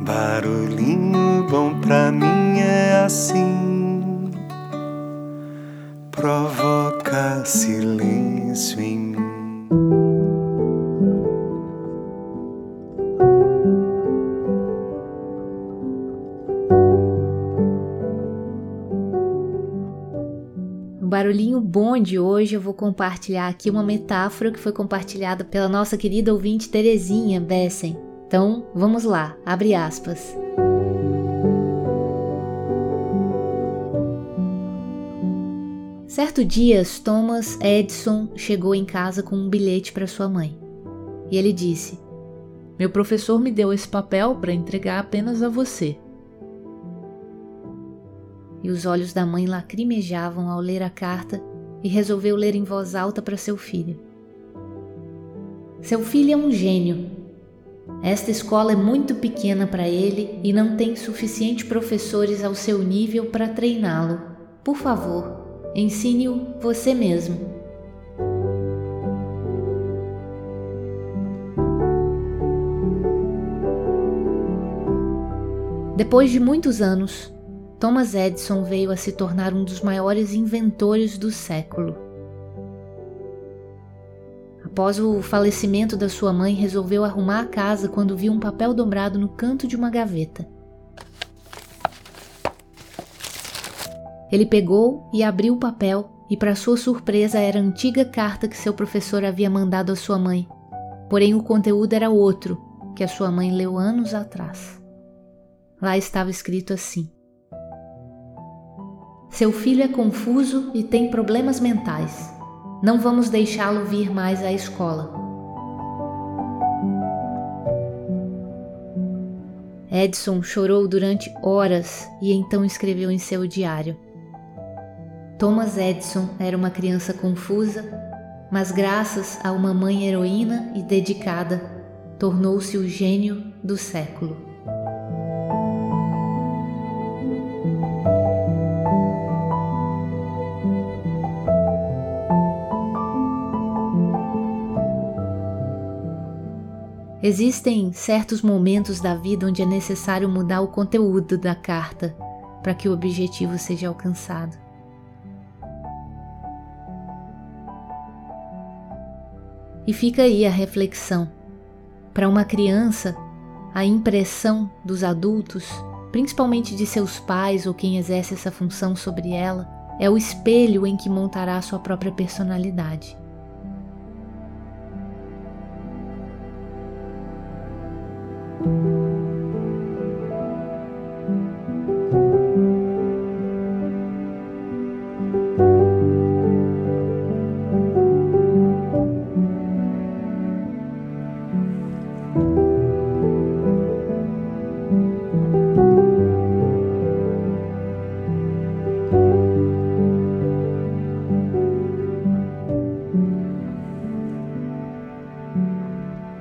Barulhinho bom pra mim é assim, provoca silêncio em mim. Barulhinho bom de hoje eu vou compartilhar aqui uma metáfora que foi compartilhada pela nossa querida ouvinte Terezinha Bessen. Então, vamos lá, abre aspas. Certo dia, Thomas Edison chegou em casa com um bilhete para sua mãe. E ele disse: Meu professor me deu esse papel para entregar apenas a você. E os olhos da mãe lacrimejavam ao ler a carta e resolveu ler em voz alta para seu filho. Seu filho é um gênio. Esta escola é muito pequena para ele e não tem suficiente professores ao seu nível para treiná-lo. Por favor, ensine-o você mesmo. Depois de muitos anos, Thomas Edison veio a se tornar um dos maiores inventores do século. Após o falecimento da sua mãe, resolveu arrumar a casa quando viu um papel dobrado no canto de uma gaveta. Ele pegou e abriu o papel, e, para sua surpresa, era a antiga carta que seu professor havia mandado à sua mãe. Porém, o conteúdo era outro, que a sua mãe leu anos atrás. Lá estava escrito assim: seu filho é confuso e tem problemas mentais. Não vamos deixá-lo vir mais à escola. Edson chorou durante horas e então escreveu em seu diário. Thomas Edison era uma criança confusa, mas graças a uma mãe heroína e dedicada, tornou-se o gênio do século. Existem certos momentos da vida onde é necessário mudar o conteúdo da carta para que o objetivo seja alcançado. E fica aí a reflexão. Para uma criança, a impressão dos adultos, principalmente de seus pais ou quem exerce essa função sobre ela, é o espelho em que montará sua própria personalidade.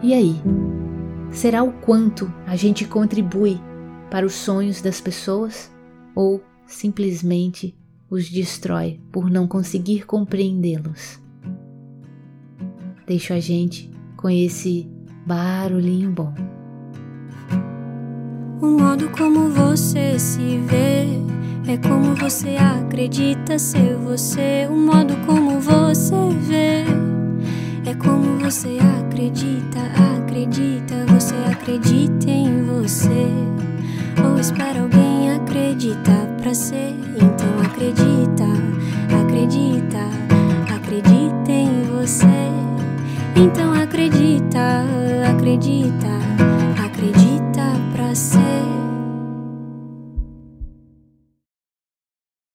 E aí? Será o quanto a gente contribui para os sonhos das pessoas ou simplesmente os destrói por não conseguir compreendê-los? Deixo a gente com esse barulhinho bom. O modo como você se vê é como você acredita ser você. O modo como você vê é como você acredita, acredita, acredita em você. Ou espera alguém acreditar pra ser. Então acredita, acredita, acredita em você. Então acredita, acredita